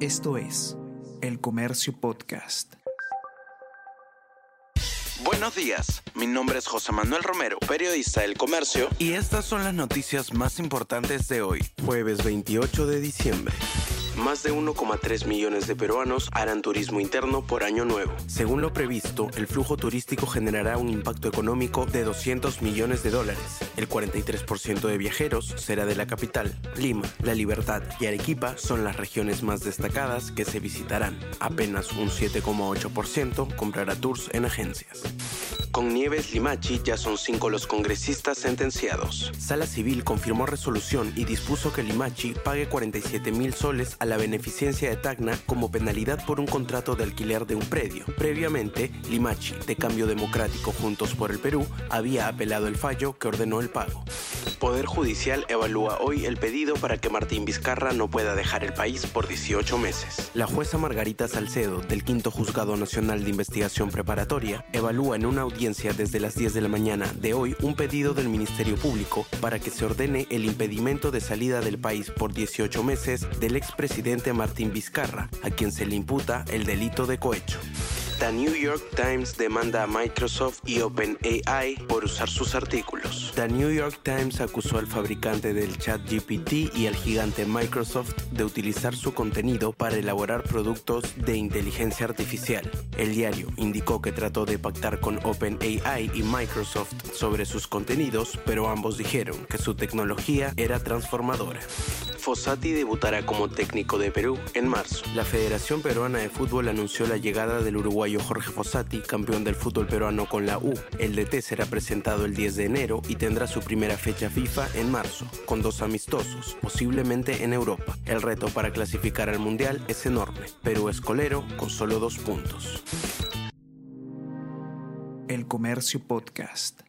Esto es El Comercio Podcast. Buenos días, mi nombre es José Manuel Romero, periodista del Comercio, y estas son las noticias más importantes de hoy, jueves 28 de diciembre. Más de 1,3 millones de peruanos harán turismo interno por año nuevo. Según lo previsto, el flujo turístico generará un impacto económico de 200 millones de dólares. El 43% de viajeros será de la capital. Lima, La Libertad y Arequipa son las regiones más destacadas que se visitarán. Apenas un 7,8% comprará tours en agencias. Con Nieves Limachi ya son cinco los congresistas sentenciados. Sala Civil confirmó resolución y dispuso que Limachi pague 47 mil soles a la beneficencia de Tacna como penalidad por un contrato de alquiler de un predio. Previamente, Limachi, de Cambio Democrático Juntos por el Perú, había apelado el fallo que ordenó el pago. Poder Judicial evalúa hoy el pedido para que Martín Vizcarra no pueda dejar el país por 18 meses. La jueza Margarita Salcedo, del Quinto Juzgado Nacional de Investigación Preparatoria, evalúa en una audiencia desde las 10 de la mañana de hoy un pedido del Ministerio Público para que se ordene el impedimento de salida del país por 18 meses del expresidente Martín Vizcarra, a quien se le imputa el delito de cohecho. The New York Times demanda a Microsoft y OpenAI por usar sus artículos. The New York Times acusó al fabricante del chat GPT y al gigante Microsoft de utilizar su contenido para elaborar productos de inteligencia artificial. El diario indicó que trató de pactar con OpenAI y Microsoft sobre sus contenidos, pero ambos dijeron que su tecnología era transformadora. Fossati debutará como técnico de Perú en marzo. La Federación Peruana de Fútbol anunció la llegada del uruguayo Jorge Fossati, campeón del fútbol peruano con la U. El DT será presentado el 10 de enero y tendrá su primera fecha FIFA en marzo, con dos amistosos, posiblemente en Europa. El reto para clasificar al Mundial es enorme. Perú es colero con solo dos puntos. El Comercio Podcast.